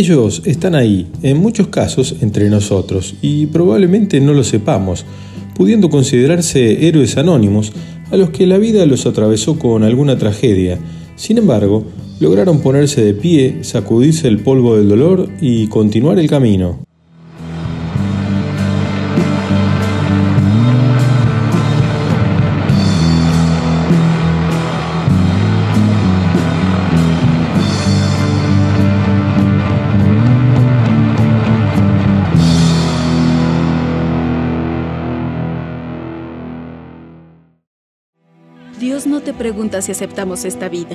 Ellos están ahí, en muchos casos, entre nosotros, y probablemente no lo sepamos, pudiendo considerarse héroes anónimos a los que la vida los atravesó con alguna tragedia. Sin embargo, lograron ponerse de pie, sacudirse el polvo del dolor y continuar el camino. Pregunta si aceptamos esta vida.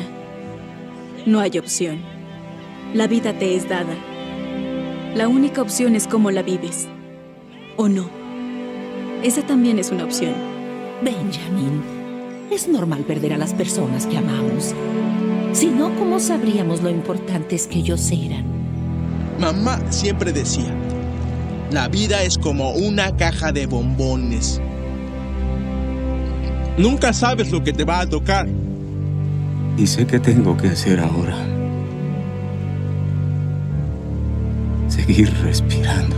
No hay opción. La vida te es dada. La única opción es cómo la vives. ¿O no? Esa también es una opción. Benjamin, es normal perder a las personas que amamos. Si no, ¿cómo sabríamos lo importantes que ellos eran? Mamá siempre decía, la vida es como una caja de bombones. Nunca sabes lo que te va a tocar. Y sé qué tengo que hacer ahora. Seguir respirando.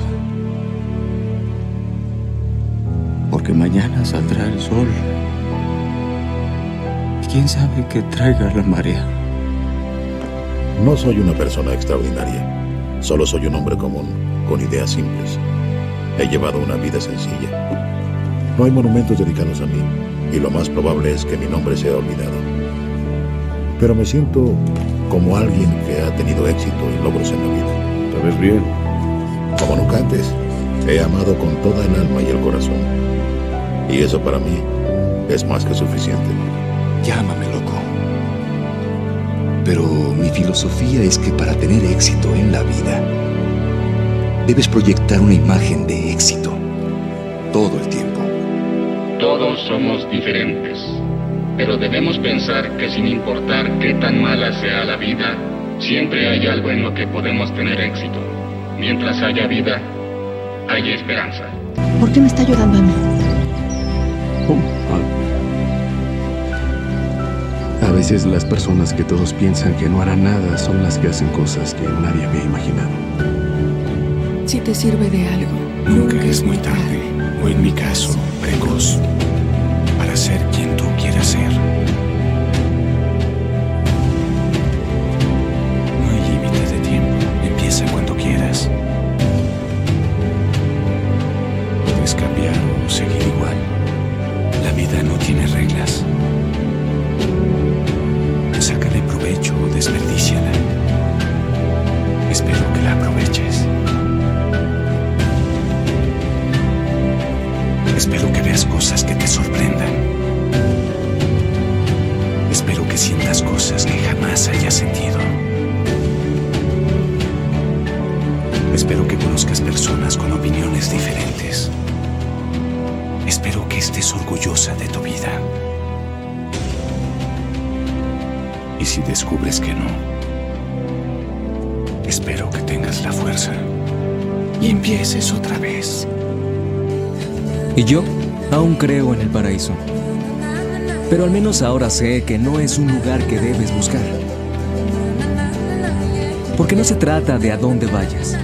Porque mañana saldrá el sol. Y quién sabe qué traiga la marea. No soy una persona extraordinaria. Solo soy un hombre común, con ideas simples. He llevado una vida sencilla. No hay monumentos dedicados a mí, y lo más probable es que mi nombre sea olvidado. Pero me siento como alguien que ha tenido éxito y logros en la vida. ¿Sabes bien? Como nunca antes, he amado con toda el alma y el corazón. Y eso para mí es más que suficiente. Llámame loco. Pero mi filosofía es que para tener éxito en la vida, debes proyectar una imagen de éxito todo el tiempo. Todos somos diferentes, pero debemos pensar que sin importar qué tan mala sea la vida, siempre hay algo en lo que podemos tener éxito. Mientras haya vida, hay esperanza. ¿Por qué me está ayudando a mí? A veces las personas que todos piensan que no harán nada son las que hacen cosas que nadie había imaginado. Si te sirve de algo, nunca es muy tarde, o en mi caso, precoz, para ser quien tú quieras ser. No hay límite de tiempo, empieza cuando quieras. Puedes cambiar o seguir igual. La vida no tiene reglas. Sácale provecho o desperdíciala. Espero que la aproveches. Espero que veas cosas que te sorprendan. Espero que sientas cosas que jamás hayas sentido. Espero que conozcas personas con opiniones diferentes. Espero que estés orgullosa de tu vida. Y si descubres que no, espero que tengas la fuerza y empieces otra vez. Y yo aún creo en el paraíso. Pero al menos ahora sé que no es un lugar que debes buscar. Porque no se trata de a dónde vayas,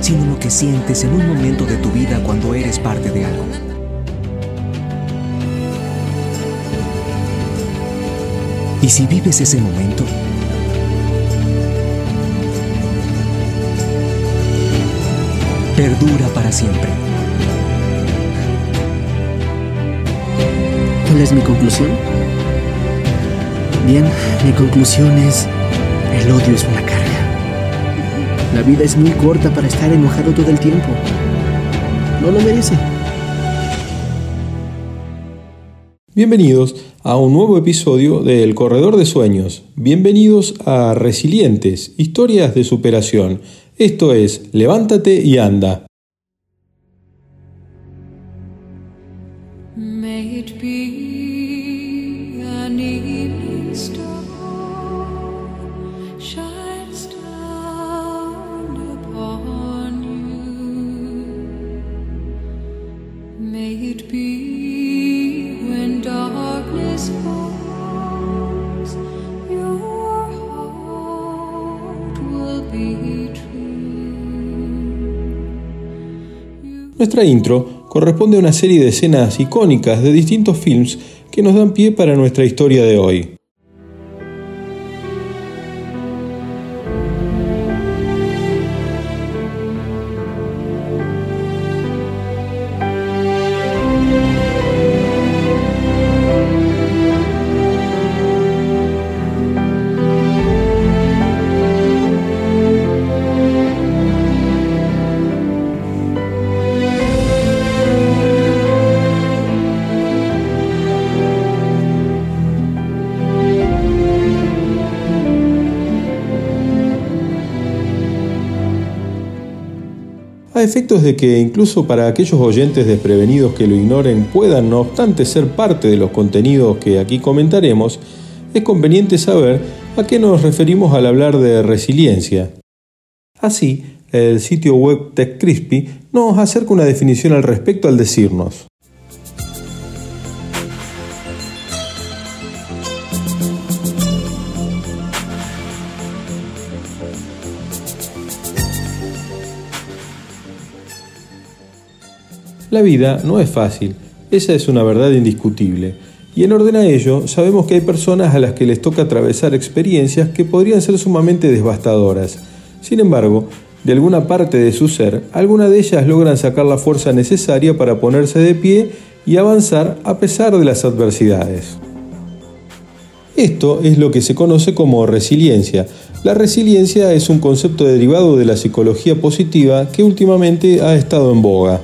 sino lo que sientes en un momento de tu vida cuando eres parte de algo. Y si vives ese momento, perdura para siempre. ¿Cuál es mi conclusión? Bien, mi conclusión es, el odio es una carga. La vida es muy corta para estar enojado todo el tiempo. No lo merece. Bienvenidos a un nuevo episodio de El Corredor de Sueños. Bienvenidos a Resilientes, historias de superación. Esto es Levántate y anda. May it be Nuestra intro corresponde a una serie de escenas icónicas de distintos films que nos dan pie para nuestra historia de hoy. Efectos de que incluso para aquellos oyentes desprevenidos que lo ignoren puedan no obstante ser parte de los contenidos que aquí comentaremos, es conveniente saber a qué nos referimos al hablar de resiliencia. Así, el sitio web TechCrispy nos acerca una definición al respecto al decirnos. La vida no es fácil, esa es una verdad indiscutible. Y en orden a ello, sabemos que hay personas a las que les toca atravesar experiencias que podrían ser sumamente devastadoras. Sin embargo, de alguna parte de su ser, algunas de ellas logran sacar la fuerza necesaria para ponerse de pie y avanzar a pesar de las adversidades. Esto es lo que se conoce como resiliencia. La resiliencia es un concepto derivado de la psicología positiva que últimamente ha estado en boga.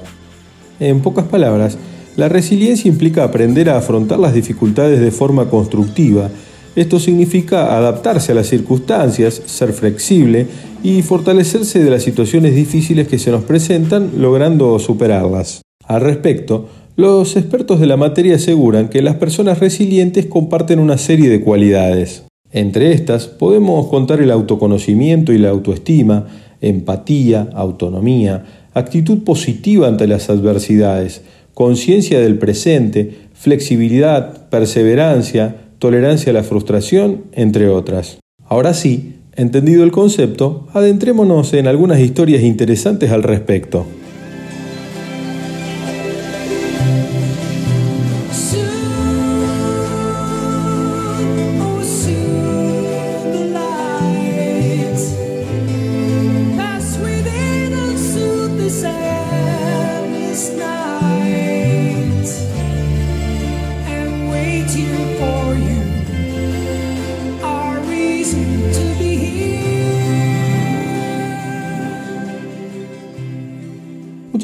En pocas palabras, la resiliencia implica aprender a afrontar las dificultades de forma constructiva. Esto significa adaptarse a las circunstancias, ser flexible y fortalecerse de las situaciones difíciles que se nos presentan logrando superarlas. Al respecto, los expertos de la materia aseguran que las personas resilientes comparten una serie de cualidades. Entre estas podemos contar el autoconocimiento y la autoestima, empatía, autonomía, actitud positiva ante las adversidades, conciencia del presente, flexibilidad, perseverancia, tolerancia a la frustración, entre otras. Ahora sí, entendido el concepto, adentrémonos en algunas historias interesantes al respecto.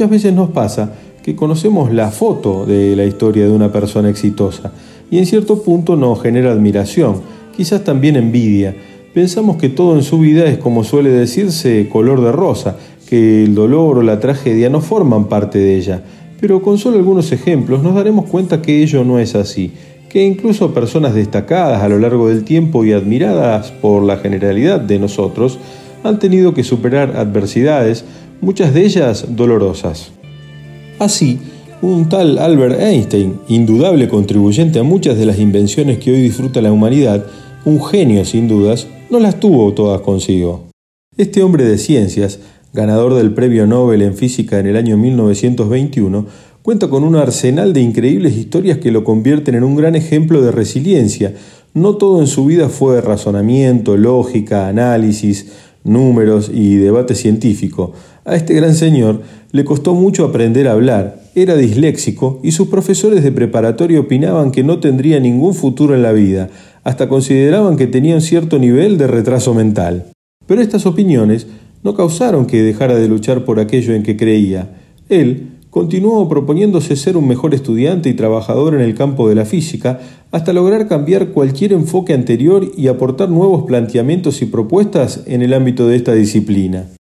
Muchas veces nos pasa que conocemos la foto de la historia de una persona exitosa y en cierto punto nos genera admiración, quizás también envidia. Pensamos que todo en su vida es como suele decirse color de rosa, que el dolor o la tragedia no forman parte de ella, pero con solo algunos ejemplos nos daremos cuenta que ello no es así, que incluso personas destacadas a lo largo del tiempo y admiradas por la generalidad de nosotros han tenido que superar adversidades, muchas de ellas dolorosas. Así, un tal Albert Einstein, indudable contribuyente a muchas de las invenciones que hoy disfruta la humanidad, un genio sin dudas, no las tuvo todas consigo. Este hombre de ciencias, ganador del Premio Nobel en Física en el año 1921, cuenta con un arsenal de increíbles historias que lo convierten en un gran ejemplo de resiliencia. No todo en su vida fue razonamiento, lógica, análisis, números y debate científico. A este gran señor le costó mucho aprender a hablar, era disléxico y sus profesores de preparatorio opinaban que no tendría ningún futuro en la vida, hasta consideraban que tenía un cierto nivel de retraso mental. Pero estas opiniones no causaron que dejara de luchar por aquello en que creía. Él continuó proponiéndose ser un mejor estudiante y trabajador en el campo de la física hasta lograr cambiar cualquier enfoque anterior y aportar nuevos planteamientos y propuestas en el ámbito de esta disciplina.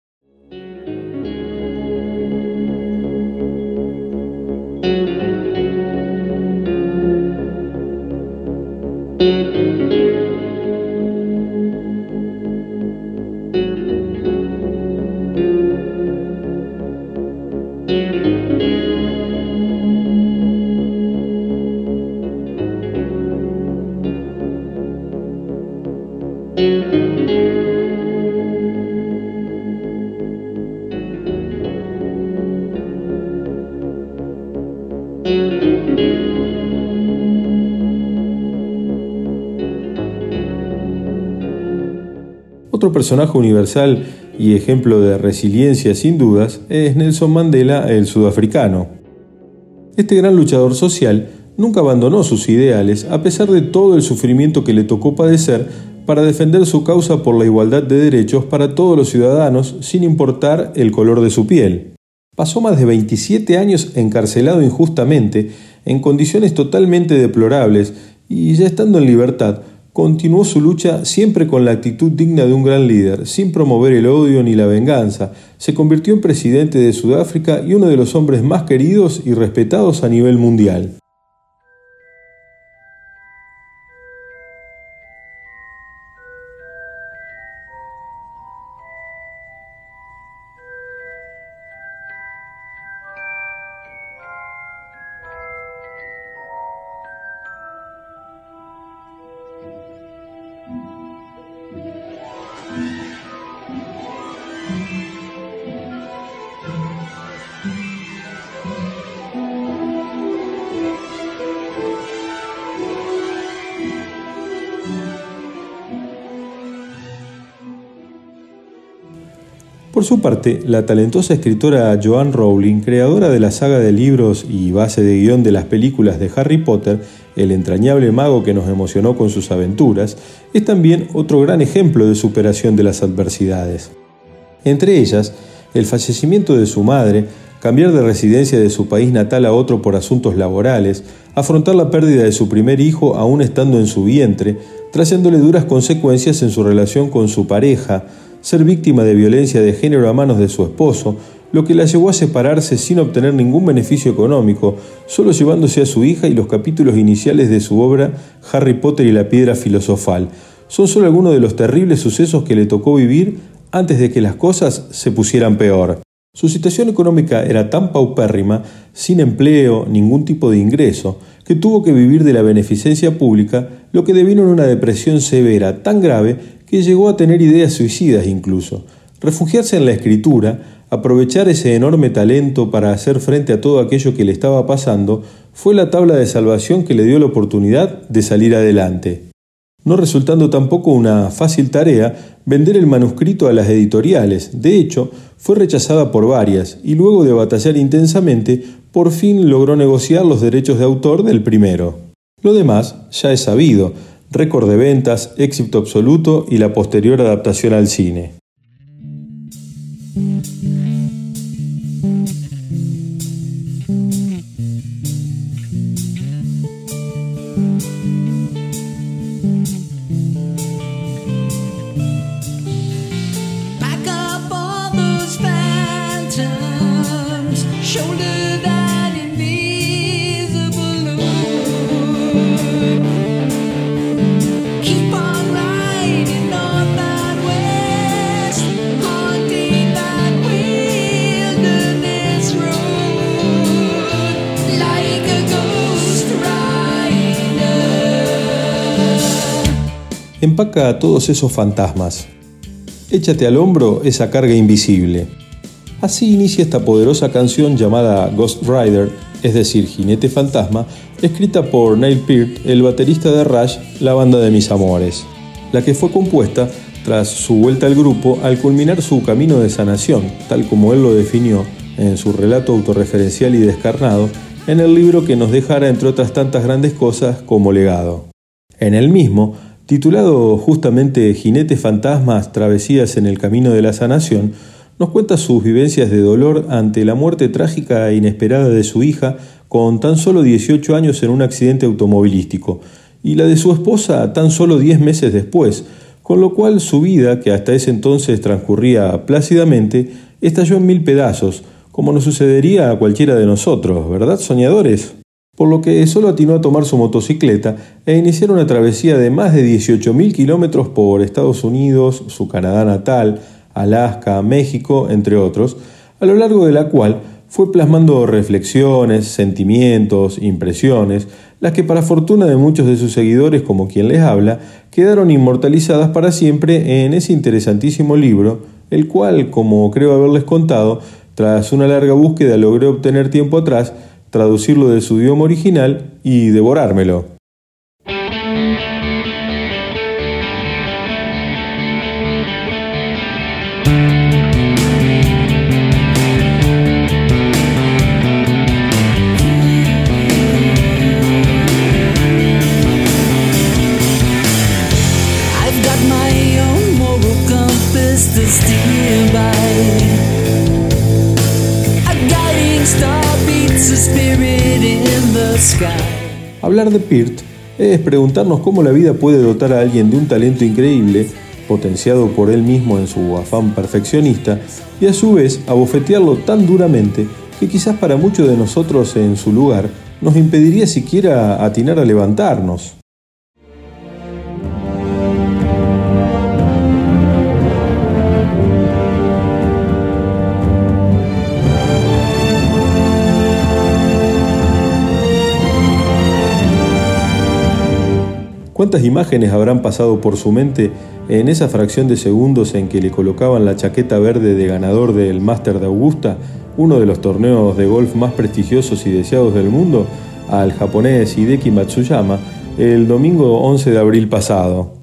Personaje universal y ejemplo de resiliencia sin dudas es Nelson Mandela, el sudafricano. Este gran luchador social nunca abandonó sus ideales a pesar de todo el sufrimiento que le tocó padecer para defender su causa por la igualdad de derechos para todos los ciudadanos sin importar el color de su piel. Pasó más de 27 años encarcelado injustamente, en condiciones totalmente deplorables, y ya estando en libertad, continuó su lucha siempre con la actitud digna de un gran líder, sin promover el odio ni la venganza. Se convirtió en presidente de Sudáfrica y uno de los hombres más queridos y respetados a nivel mundial. Por su parte, la talentosa escritora Joanne Rowling, creadora de la saga de libros y base de guion de las películas de Harry Potter, el entrañable mago que nos emocionó con sus aventuras, es también otro gran ejemplo de superación de las adversidades. Entre ellas, el fallecimiento de su madre, cambiar de residencia de su país natal a otro por asuntos laborales, afrontar la pérdida de su primer hijo aún estando en su vientre, trayéndole duras consecuencias en su relación con su pareja, ser víctima de violencia de género a manos de su esposo, lo que la llevó a separarse sin obtener ningún beneficio económico, solo llevándose a su hija y los capítulos iniciales de su obra Harry Potter y la piedra filosofal. Son solo algunos de los terribles sucesos que le tocó vivir antes de que las cosas se pusieran peor. Su situación económica era tan paupérrima, sin empleo, ningún tipo de ingreso, que tuvo que vivir de la beneficencia pública, lo que devino en una depresión severa tan grave que llegó a tener ideas suicidas incluso. Refugiarse en la escritura, aprovechar ese enorme talento para hacer frente a todo aquello que le estaba pasando, fue la tabla de salvación que le dio la oportunidad de salir adelante. No resultando tampoco una fácil tarea vender el manuscrito a las editoriales, de hecho, fue rechazada por varias y luego de batallar intensamente, por fin logró negociar los derechos de autor del primero. Lo demás ya es sabido, récord de ventas, éxito absoluto y la posterior adaptación al cine. Empaca todos esos fantasmas. Échate al hombro esa carga invisible. Así inicia esta poderosa canción llamada Ghost Rider, es decir, Jinete Fantasma, escrita por Neil Peart, el baterista de Rush, la banda de mis amores, la que fue compuesta tras su vuelta al grupo al culminar su camino de sanación, tal como él lo definió en su relato autorreferencial y descarnado, en el libro que nos dejara, entre otras tantas grandes cosas, como legado. En el mismo, Titulado justamente Jinetes Fantasmas, Travesías en el Camino de la Sanación, nos cuenta sus vivencias de dolor ante la muerte trágica e inesperada de su hija con tan solo 18 años en un accidente automovilístico y la de su esposa tan solo 10 meses después, con lo cual su vida, que hasta ese entonces transcurría plácidamente, estalló en mil pedazos, como nos sucedería a cualquiera de nosotros, ¿verdad, soñadores? Por lo que solo atinó a tomar su motocicleta e iniciar una travesía de más de 18.000 kilómetros por Estados Unidos, su Canadá natal, Alaska, México, entre otros, a lo largo de la cual fue plasmando reflexiones, sentimientos, impresiones, las que para fortuna de muchos de sus seguidores, como quien les habla, quedaron inmortalizadas para siempre en ese interesantísimo libro, el cual, como creo haberles contado, tras una larga búsqueda logré obtener tiempo atrás, traducirlo de su idioma original y devorármelo. Hablar de Peart es preguntarnos cómo la vida puede dotar a alguien de un talento increíble, potenciado por él mismo en su afán perfeccionista, y a su vez abofetearlo tan duramente que quizás para muchos de nosotros en su lugar nos impediría siquiera atinar a levantarnos. ¿Cuántas imágenes habrán pasado por su mente en esa fracción de segundos en que le colocaban la chaqueta verde de ganador del Master de Augusta, uno de los torneos de golf más prestigiosos y deseados del mundo, al japonés Hideki Matsuyama el domingo 11 de abril pasado?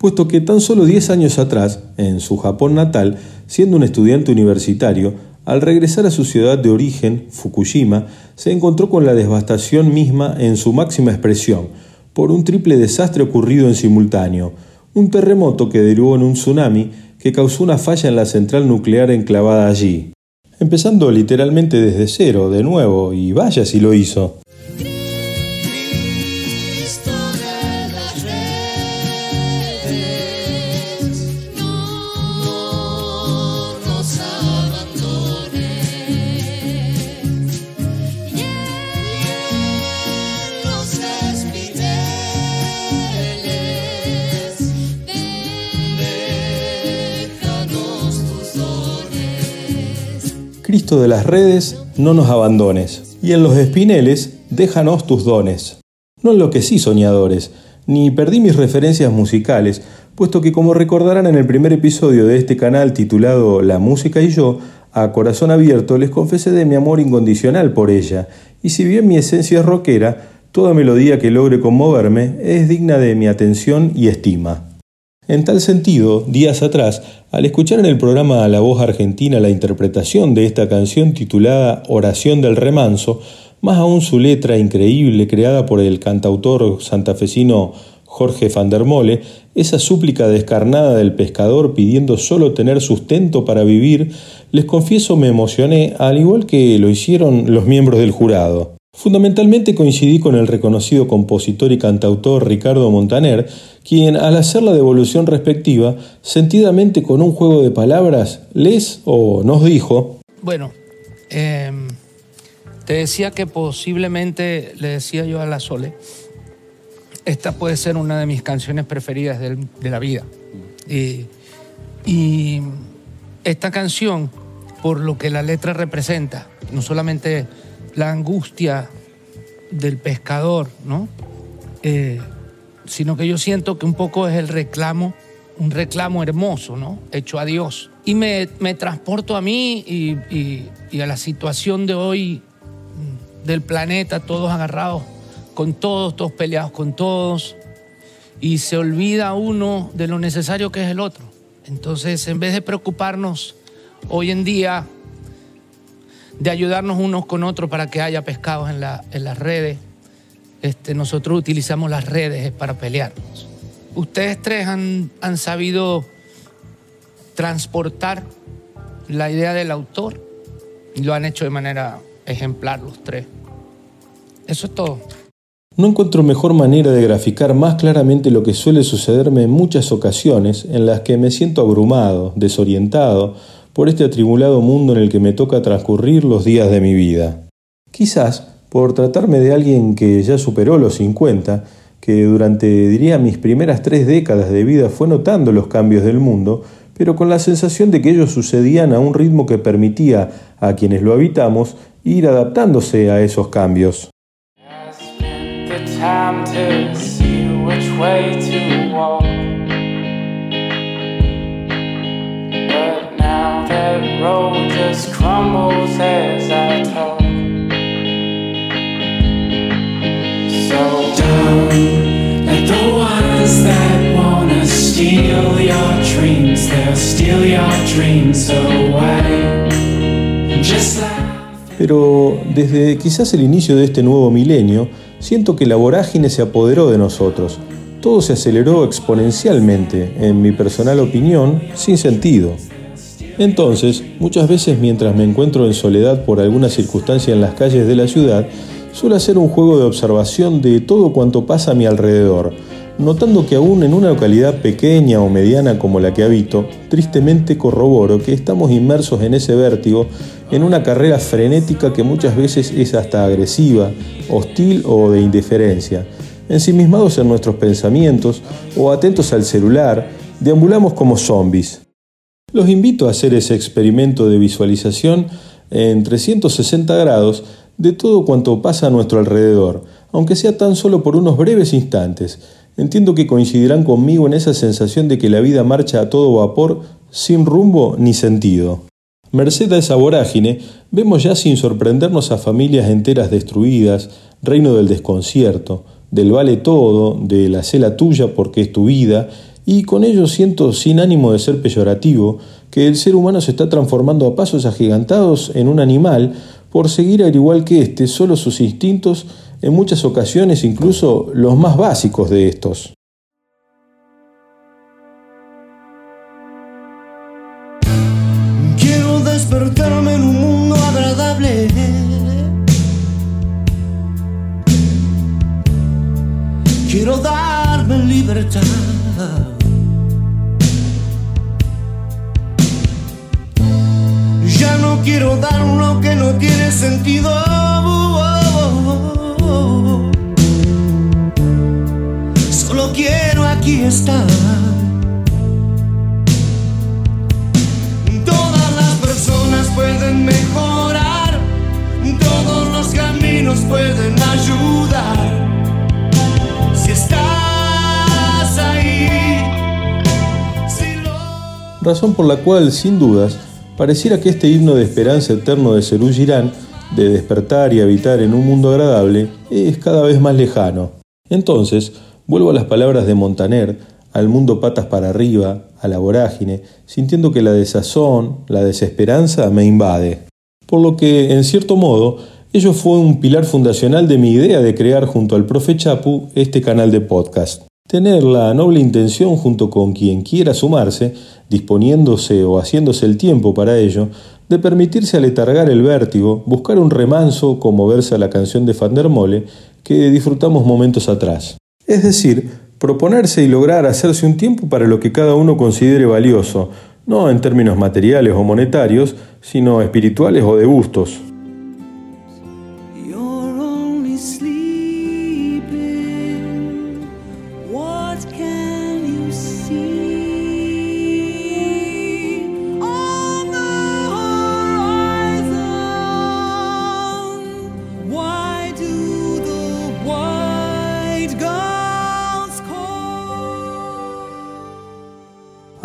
Puesto que tan solo 10 años atrás, en su Japón natal, siendo un estudiante universitario, al regresar a su ciudad de origen, Fukushima, se encontró con la devastación misma en su máxima expresión, por un triple desastre ocurrido en simultáneo, un terremoto que derivó en un tsunami que causó una falla en la central nuclear enclavada allí. Empezando literalmente desde cero, de nuevo, y vaya si lo hizo. De las redes, no nos abandones. Y en los espineles, déjanos tus dones. No enloquecí soñadores, ni perdí mis referencias musicales, puesto que como recordarán en el primer episodio de este canal titulado La música y yo, a corazón abierto les confesé de mi amor incondicional por ella, y si bien mi esencia es rockera, toda melodía que logre conmoverme es digna de mi atención y estima. En tal sentido, días atrás, al escuchar en el programa La Voz Argentina la interpretación de esta canción titulada Oración del Remanso, más aún su letra increíble creada por el cantautor santafesino Jorge van der Mole, esa súplica descarnada del pescador pidiendo solo tener sustento para vivir, les confieso me emocioné al igual que lo hicieron los miembros del jurado. Fundamentalmente coincidí con el reconocido compositor y cantautor Ricardo Montaner, quien al hacer la devolución respectiva, sentidamente con un juego de palabras, les o nos dijo... Bueno, em, te decía que posiblemente, le decía yo a la Sole, esta puede ser una de mis canciones preferidas de la vida. y esta canción, por lo que la letra representa, no solamente la angustia del pescador, ¿no? Eh, sino que yo siento que un poco es el reclamo, un reclamo hermoso, ¿no? Hecho a Dios. Y me, transporto a mí y, a la situación de hoy mm, del planeta, todos agarrados con todos, todos peleados con todos, y se olvida uno de lo necesario que es el otro. Entonces, en vez de preocuparnos hoy en día de ayudarnos unos con otros para que haya pescados en, las redes. Este, nosotros utilizamos las redes para pelearnos. Ustedes tres han, han sabido transportar la idea del autor y lo han hecho de manera ejemplar los tres. Eso es todo. No encuentro mejor manera de graficar más claramente lo que suele sucederme en muchas ocasiones en las que me siento abrumado, desorientado, por este atribulado mundo en el que me toca transcurrir los días de mi vida. Quizás por tratarme de alguien que ya superó los 50, que durante, diría, mis primeras tres décadas de vida fue notando los cambios del mundo, pero con la sensación de que ellos sucedían a un ritmo que permitía a quienes lo habitamos ir adaptándose a esos cambios. Just crumbles as I talk. So the ones that wanna steal your dreams, they'll steal your dreams away. Pero desde quizás el inicio de este nuevo milenio, siento que la vorágine se apoderó de nosotros. Todo se aceleró exponencialmente, en mi personal opinión, sin sentido. Entonces, muchas veces mientras me encuentro en soledad por alguna circunstancia en las calles de la ciudad, suelo hacer un juego de observación de todo cuanto pasa a mi alrededor, notando que aún en una localidad pequeña o mediana como la que habito, tristemente corroboro que estamos inmersos en ese vértigo, en una carrera frenética que muchas veces es hasta agresiva, hostil o de indiferencia. Ensimismados en nuestros pensamientos o atentos al celular, deambulamos como zombies. Los invito a hacer ese experimento de visualización en 360 grados de todo cuanto pasa a nuestro alrededor, aunque sea tan solo por unos breves instantes. Entiendo que coincidirán conmigo en esa sensación de que la vida marcha a todo vapor sin rumbo ni sentido. Merced a esa vorágine, vemos ya sin sorprendernos a familias enteras destruidas, reino del desconcierto, del vale todo, de la cela tuya porque es tu vida, y con ello siento, sin ánimo de ser peyorativo, que el ser humano se está transformando a pasos agigantados en un animal por seguir al igual que éste solo sus instintos, en muchas ocasiones incluso los más básicos de estos. Estar. Todas las personas pueden mejorar. Todos los caminos pueden ayudar. Si estás ahí. Razón por la cual, sin dudas, pareciera que este himno de esperanza eterno de Serú Girán, de despertar y habitar en un mundo agradable, es cada vez más lejano. Entonces, vuelvo a las palabras de Montaner, al mundo patas para arriba, a la vorágine, sintiendo que la desazón, la desesperanza me invade. Por lo que, en cierto modo, ello fue un pilar fundacional de mi idea de crear junto al profe Chapu este canal de podcast. Tener la noble intención junto con quien quiera sumarse, disponiéndose o haciéndose el tiempo para ello, de permitirse aletargar el vértigo, buscar un remanso como versa la canción de Fandermole que disfrutamos momentos atrás. Es decir, proponerse y lograr hacerse un tiempo para lo que cada uno considere valioso, no en términos materiales o monetarios, sino espirituales o de gustos.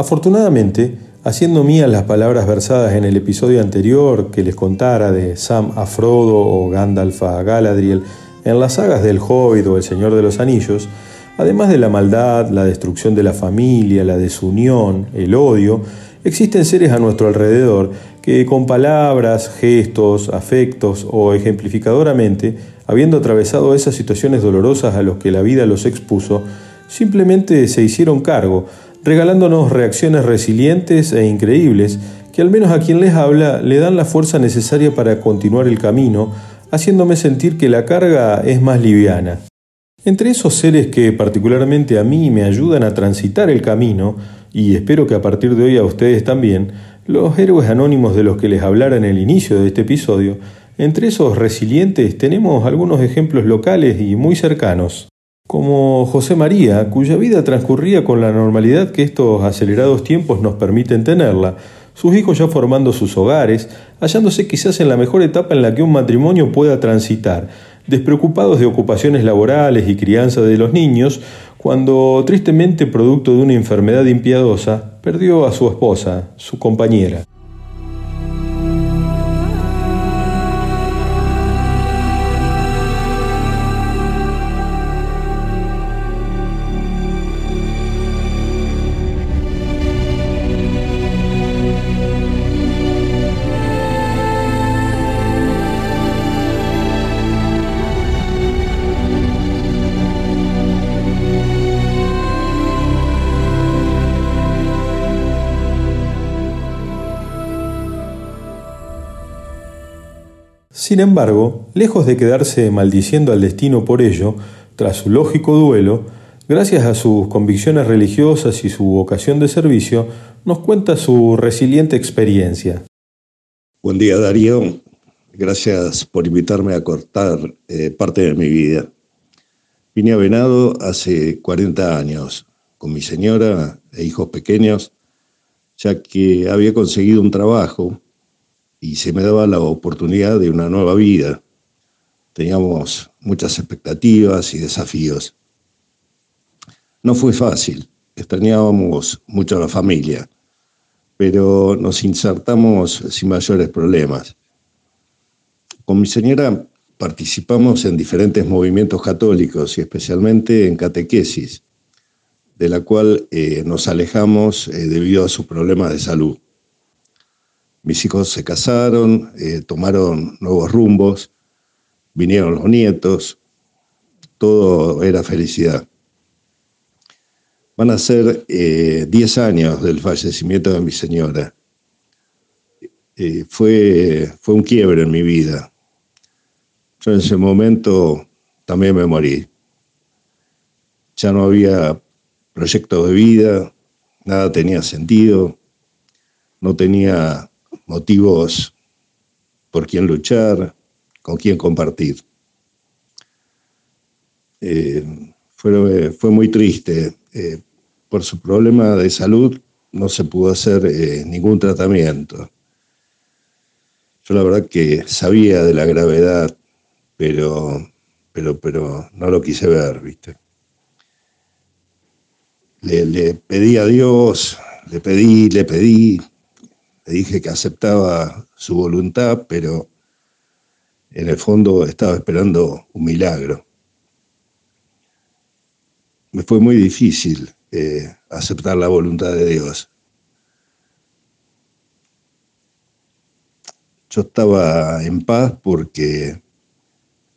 Afortunadamente, haciendo mías las palabras versadas en el episodio anterior que les contara de Sam a Frodo o Gandalf a Galadriel en las sagas del Hobbit o El Señor de los Anillos, además de la maldad, la destrucción de la familia, la desunión, el odio, existen seres a nuestro alrededor que con palabras, gestos, afectos o ejemplificadoramente, habiendo atravesado esas situaciones dolorosas a los que la vida los expuso, simplemente se hicieron cargo, regalándonos reacciones resilientes e increíbles que al menos a quien les habla le dan la fuerza necesaria para continuar el camino, haciéndome sentir que la carga es más liviana. Entre esos seres que particularmente a mí me ayudan a transitar el camino, y espero que a partir de hoy a ustedes también, los héroes anónimos de los que les hablara en el inicio de este episodio, entre esos resilientes tenemos algunos ejemplos locales y muy cercanos como José María, cuya vida transcurría con la normalidad que estos acelerados tiempos nos permiten tenerla, sus hijos ya formando sus hogares, hallándose quizás en la mejor etapa en la que un matrimonio pueda transitar, despreocupados de ocupaciones laborales y crianza de los niños, cuando tristemente producto de una enfermedad impiedosa, perdió a su esposa, su compañera. Sin embargo, lejos de quedarse maldiciendo al destino por ello, tras su lógico duelo, gracias a sus convicciones religiosas y su vocación de servicio, nos cuenta su resiliente experiencia. Buen día Darío, gracias por invitarme a cortar eh, parte de mi vida. Vine a Venado hace 40 años con mi señora e hijos pequeños, ya que había conseguido un trabajo y se me daba la oportunidad de una nueva vida. Teníamos muchas expectativas y desafíos. No fue fácil, extrañábamos mucho a la familia, pero nos insertamos sin mayores problemas. Con mi señora participamos en diferentes movimientos católicos y especialmente en catequesis, de la cual eh, nos alejamos eh, debido a sus problemas de salud. Mis hijos se casaron, eh, tomaron nuevos rumbos, vinieron los nietos, todo era felicidad. Van a ser 10 años del fallecimiento de mi señora. fue, fue un quiebre en mi vida. Yo en ese momento también me morí. Ya no había proyecto de vida, nada tenía sentido, no tenía motivos por quién luchar, con quién compartir. Eh, fue, fue, muy triste. Eh, por su problema de salud no se pudo hacer eh, ningún tratamiento. Yo la verdad que sabía de la gravedad, pero, pero, pero no lo quise ver, ¿viste? Le, le pedí a Dios, le pedí, le pedí, dije que aceptaba su voluntad, pero en el fondo estaba esperando un milagro. Me fue muy difícil eh, aceptar la voluntad de Dios. Yo estaba en paz porque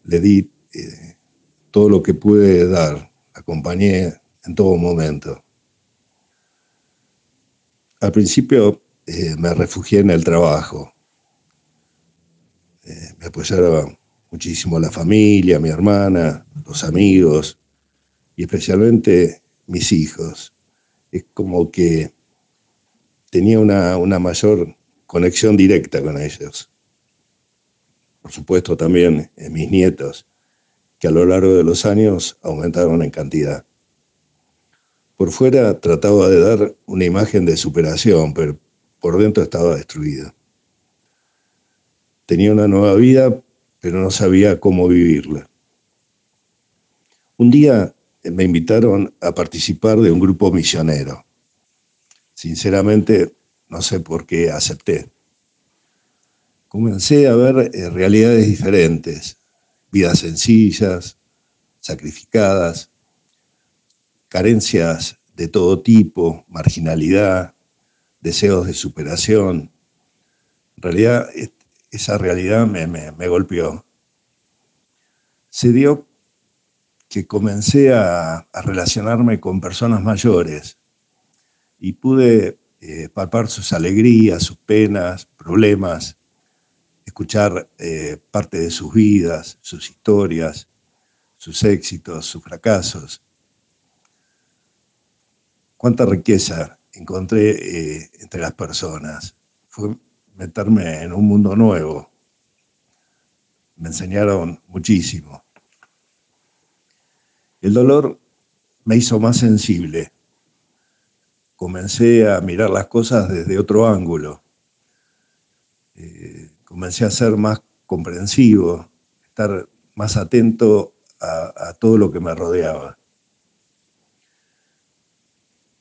le di eh, todo lo que pude dar, acompañé en todo momento. Al principio eh, me refugié en el trabajo. Eh, me apoyaba muchísimo la familia, mi hermana, los amigos y especialmente mis hijos. Es como que tenía una, una mayor conexión directa con ellos. Por supuesto también eh, mis nietos, que a lo largo de los años aumentaron en cantidad. Por fuera trataba de dar una imagen de superación, pero por dentro estaba destruida. Tenía una nueva vida, pero no sabía cómo vivirla. Un día me invitaron a participar de un grupo misionero. Sinceramente, no sé por qué acepté. Comencé a ver eh, realidades diferentes, vidas sencillas, sacrificadas, carencias de todo tipo, marginalidad, deseos de superación. En realidad, esa realidad me, golpeó. Se dio que comencé a, relacionarme con personas mayores y pude eh, palpar sus alegrías, sus penas, problemas, escuchar eh, parte de sus vidas, sus historias, sus éxitos, sus fracasos. Cuánta riqueza encontré eh, entre las personas. Fue meterme en un mundo nuevo. Me enseñaron muchísimo. El dolor me hizo más sensible. Comencé a mirar las cosas desde otro ángulo. Eh, comencé a ser más comprensivo, estar más atento a todo lo que me rodeaba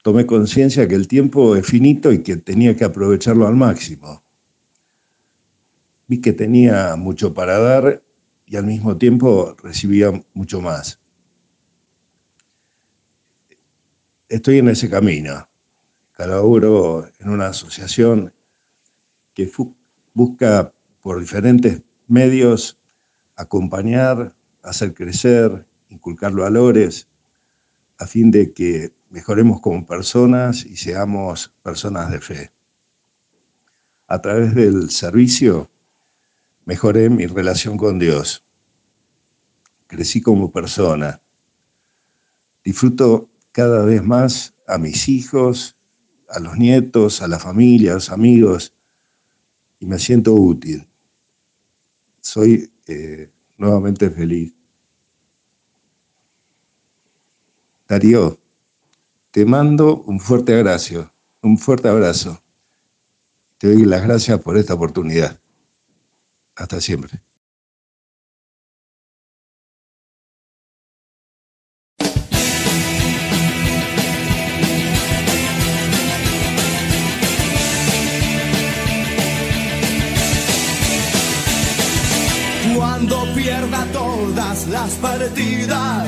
tomé conciencia que el tiempo es finito y que tenía que aprovecharlo al máximo. Vi que tenía mucho para dar y al mismo tiempo recibía mucho más. Estoy en ese camino. Colaboro en una asociación que busca por diferentes medios acompañar, hacer crecer, inculcar valores, a fin de que mejoremos como personas y seamos personas de fe. A través del servicio mejoré mi relación con Dios. Crecí como persona. Disfruto cada vez más a mis hijos, a los nietos, a la familia, a los amigos, y me siento útil. Soy eh, nuevamente feliz. Darío, te mando un fuerte abrazo, un fuerte abrazo. Te doy las gracias por esta oportunidad. Hasta siempre. Cuando pierda todas las partidas,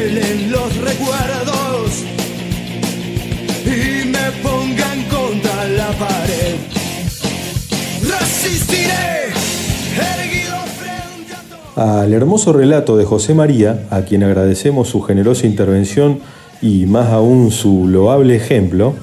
Al hermoso relato de José María, a quien agradecemos su generosa intervención y más aún su loable ejemplo,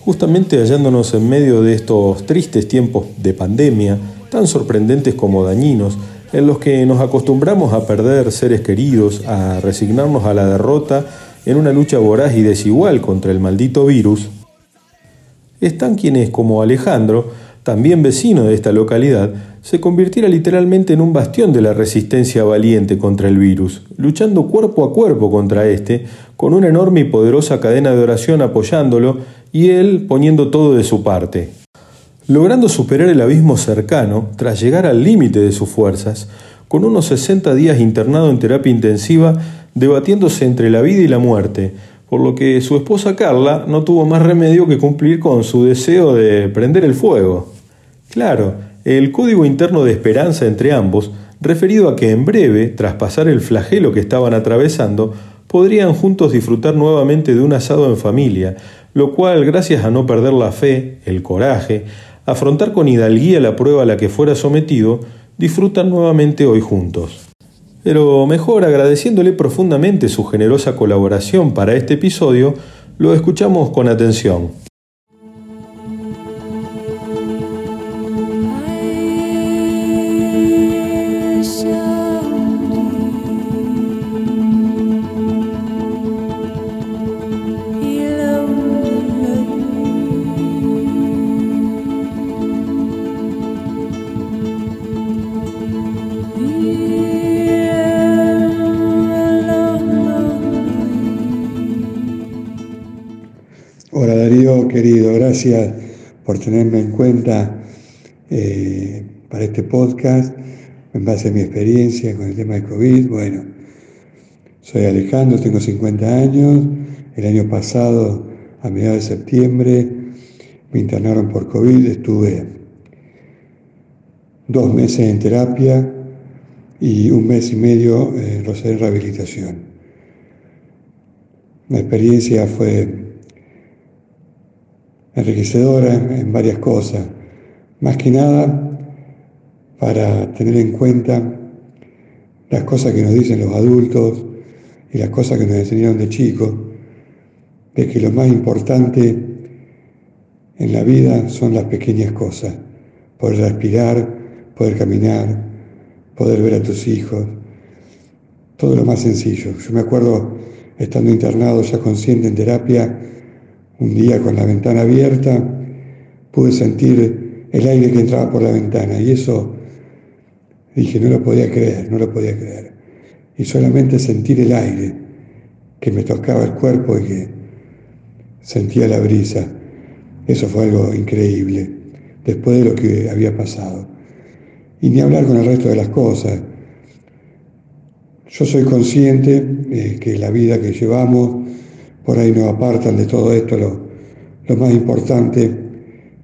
justamente hallándonos en medio de estos tristes tiempos de pandemia, tan sorprendentes como dañinos, en los que nos acostumbramos a perder seres queridos, a resignarnos a la derrota en una lucha voraz y desigual contra el maldito virus, están quienes, como Alejandro, también vecino de esta localidad, se convirtiera literalmente en un bastión de la resistencia valiente contra el virus, luchando cuerpo a cuerpo contra este, con una enorme y poderosa cadena de oración apoyándolo y él poniendo todo de su parte. Logrando superar el abismo cercano, tras llegar al límite de sus fuerzas, con unos 60 días internado en terapia intensiva, debatiéndose entre la vida y la muerte, por lo que su esposa Carla no tuvo más remedio que cumplir con su deseo de prender el fuego. Claro, el código interno de esperanza entre ambos, referido a que en breve, tras pasar el flagelo que estaban atravesando, podrían juntos disfrutar nuevamente de un asado en familia, lo cual, gracias a no perder la fe, el coraje, afrontar con hidalguía la prueba a la que fuera sometido, disfrutan nuevamente hoy juntos. Pero mejor agradeciéndole profundamente su generosa colaboración para este episodio, lo escuchamos con atención. Gracias por tenerme en cuenta eh, para este podcast en base a mi experiencia con el tema de COVID. Bueno, soy Alejandro, tengo 50 años. El año pasado, a mediados de septiembre, me internaron por COVID. Estuve dos meses en terapia y un mes y medio en Rosario Rehabilitación. La experiencia fue enriquecedora en varias cosas. Más que nada para tener en cuenta las cosas que nos dicen los adultos y las cosas que nos enseñaron de chicos, de que lo más importante en la vida son las pequeñas cosas, poder respirar, poder caminar, poder ver a tus hijos, todo lo más sencillo. Yo me acuerdo estando internado ya consciente en terapia, un día con la ventana abierta, pude sentir el aire que entraba por la ventana y eso dije, no lo podía creer, no lo podía creer. Y solamente sentir el aire que me tocaba el cuerpo y que sentía la brisa, eso fue algo increíble, después de lo que había pasado. Y ni hablar con el resto de las cosas. Yo soy consciente de que la vida que llevamos por ahí nos apartan de todo esto lo, más importante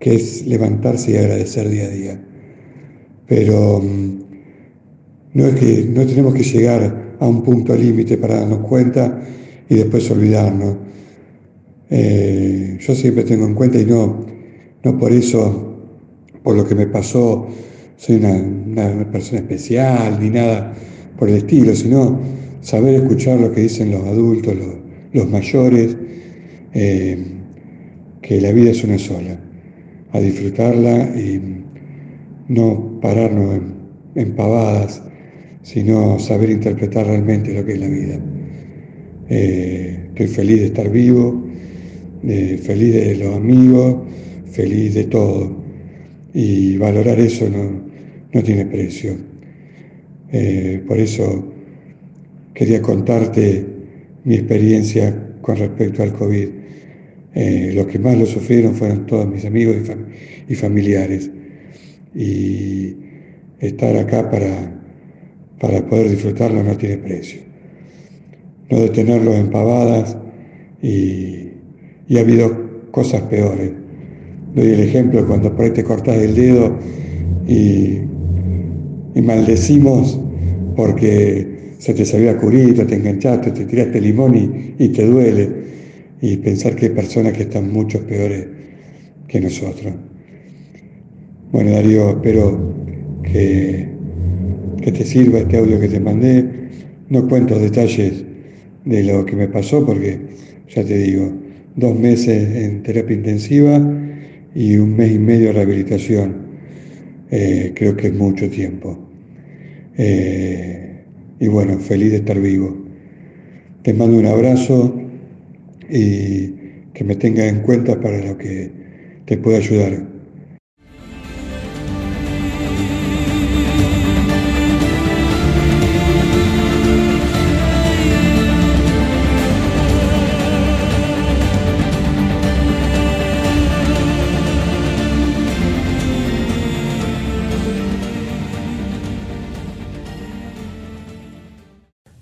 que es levantarse y agradecer día a día. Pero mm, no es que no tenemos que llegar a un punto límite para darnos cuenta y después olvidarnos. Eh, yo siempre tengo en cuenta y no, no por eso, por lo que me pasó, soy una, persona especial ni nada por el estilo, sino saber escuchar lo que dicen los adultos, los, mayores, eh, que la vida es una sola, a disfrutarla y no pararnos en, pavadas, sino saber interpretar realmente lo que es la vida. Eh, estoy feliz de estar vivo, feliz de los amigos, feliz de todo. Y valorar eso no, tiene precio. Eh, por eso quería contarte mi experiencia con respecto al COVID. Eh, los que más lo sufrieron fueron todos mis amigos y, familiares. Y estar acá para, para poder disfrutarlo no tiene precio. No detenerlos en pavadas y, y ha habido cosas peores. Doy el ejemplo cuando por ahí te cortas el dedo y, y maldecimos porque se te salió a curito, te enganchaste, te tiraste limón y, te duele. Y pensar que hay personas que están mucho peores que nosotros. Bueno, Darío, espero que, que te sirva este audio que te mandé. No cuento detalles de lo que me pasó porque, ya te digo, dos meses en terapia intensiva y un mes y medio de rehabilitación. Eh, creo que es mucho tiempo. Eh, y bueno, feliz de estar vivo. Te mando un abrazo y que me tengas en cuenta para lo que te pueda ayudar.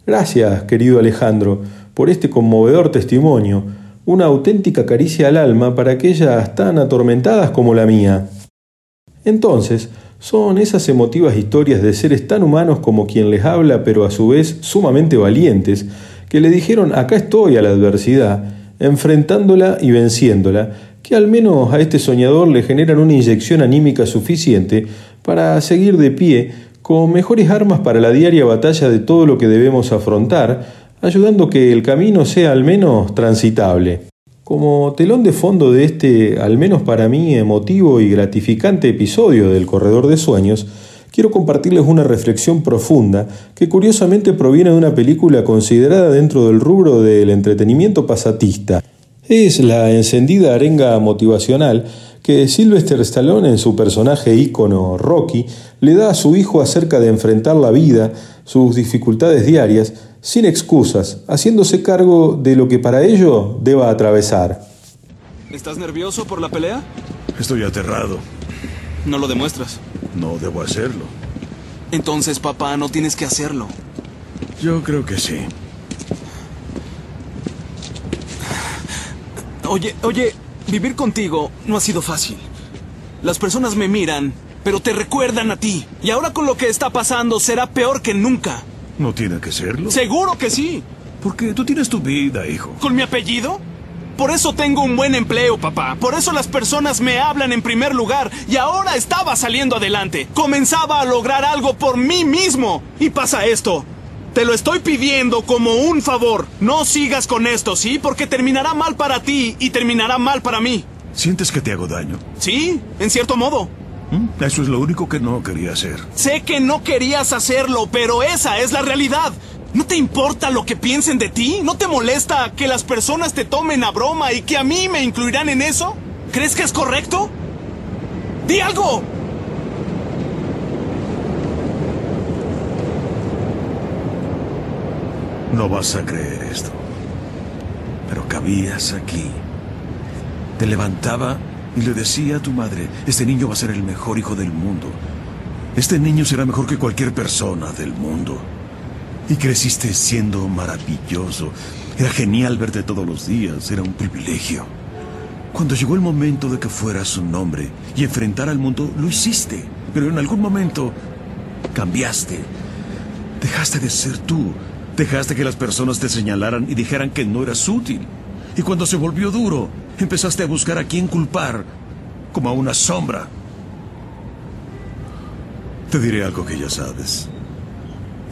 Gracias, querido Alejandro, por este conmovedor testimonio, una auténtica caricia al alma para aquellas tan atormentadas como la mía. Entonces, son esas emotivas historias de seres tan humanos como quien les habla, pero a su vez sumamente valientes, que le dijeron acá estoy a la adversidad, enfrentándola y venciéndola, que al menos a este soñador le generan una inyección anímica suficiente para seguir de pie con mejores armas para la diaria batalla de todo lo que debemos afrontar, ayudando que el camino sea al menos transitable. Como telón de fondo de este, al menos para mí, emotivo y gratificante episodio del Corredor de Sueños, quiero compartirles una reflexión profunda que curiosamente proviene de una película considerada dentro del rubro del entretenimiento pasatista. Es la encendida arenga motivacional que Sylvester Stallone en su personaje ícono Rocky le da a su hijo acerca de enfrentar la vida, sus dificultades diarias, sin excusas, haciéndose cargo de lo que para ello deba atravesar. ¿Estás nervioso por la pelea? Estoy aterrado. No lo demuestras. No debo hacerlo. Entonces, papá, no tienes que hacerlo. Yo creo que sí. Oye, oye, Vivir contigo no ha sido fácil. Las personas me miran, pero te recuerdan a ti. Y ahora con lo que está pasando será peor que nunca. No tiene que serlo. Seguro que sí. Porque tú tienes tu vida, hijo. ¿Con mi apellido? Por eso tengo un buen empleo, papá. Por eso las personas me hablan en primer lugar. Y ahora estaba saliendo adelante. Comenzaba a lograr algo por mí mismo. Y pasa esto. Te lo estoy pidiendo como un favor. No sigas con esto, ¿sí? Porque terminará mal para ti y terminará mal para mí. ¿Sientes que te hago daño? Sí, en cierto modo. ¿Mm? Eso es lo único que no quería hacer. Sé que no querías hacerlo, pero esa es la realidad. ¿No te importa lo que piensen de ti? ¿No te molesta que las personas te tomen a broma y que a mí me incluirán en eso? ¿Crees que es correcto? ¡Di algo! No vas a creer esto. Pero cabías aquí. Te levantaba y le decía a tu madre, este niño va a ser el mejor hijo del mundo. Este niño será mejor que cualquier persona del mundo. Y creciste siendo maravilloso. Era genial verte todos los días, era un privilegio. Cuando llegó el momento de que fueras un hombre y enfrentar al mundo, lo hiciste. Pero en algún momento cambiaste Dejaste de ser tú. Dejaste que las personas te señalaran y dijeran que no eras útil. Y cuando se volvió duro, empezaste a buscar a quién culpar, como a una sombra. Te diré algo que ya sabes.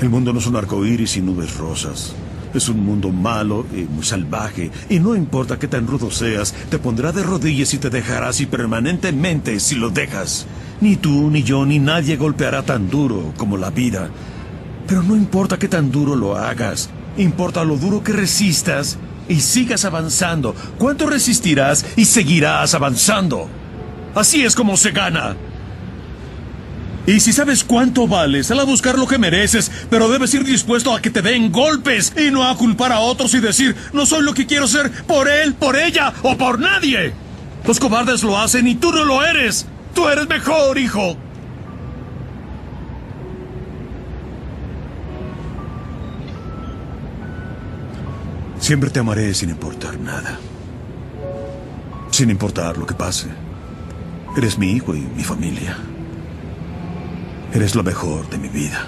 El mundo no es un arco iris y nubes rosas. Es un mundo malo y muy salvaje, y no importa qué tan rudo seas, te pondrá de rodillas y te dejará así permanentemente si lo dejas. Ni tú, ni yo, ni nadie golpeará tan duro como la vida. Pero no importa qué tan duro lo hagas, importa lo duro que resistas y sigas avanzando. ¿Cuánto resistirás y seguirás avanzando? Así es como se gana. Y si sabes cuánto vales, sal a buscar lo que mereces, pero debes ir dispuesto a que te den golpes y no a culpar a otros y decir, no soy lo que quiero ser por él, por ella o por nadie. Los cobardes lo hacen y tú no lo eres. Tú eres mejor, hijo. Siempre te amaré sin importar nada. Sin importar lo que pase. Eres mi hijo y mi familia. Eres lo mejor de mi vida.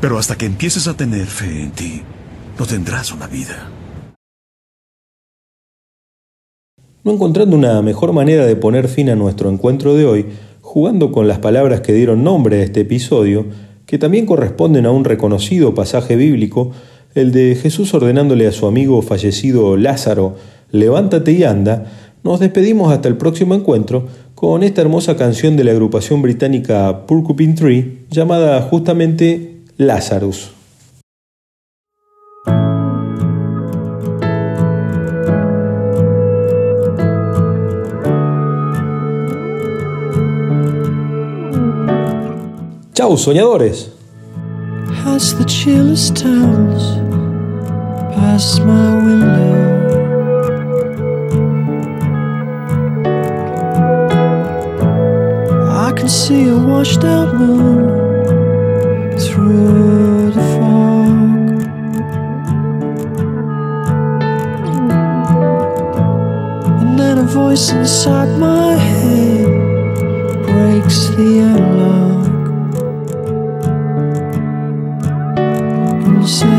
Pero hasta que empieces a tener fe en ti, no tendrás una vida. No encontrando una mejor manera de poner fin a nuestro encuentro de hoy, jugando con las palabras que dieron nombre a este episodio, que también corresponden a un reconocido pasaje bíblico, el de Jesús ordenándole a su amigo fallecido Lázaro, levántate y anda, nos despedimos hasta el próximo encuentro con esta hermosa canción de la agrupación británica Porcupine Tree llamada justamente Lazarus. Chau, soñadores. As the chillest towns past my window. I can see a washed out moon through the fog. And then a voice inside my head breaks the alarm. say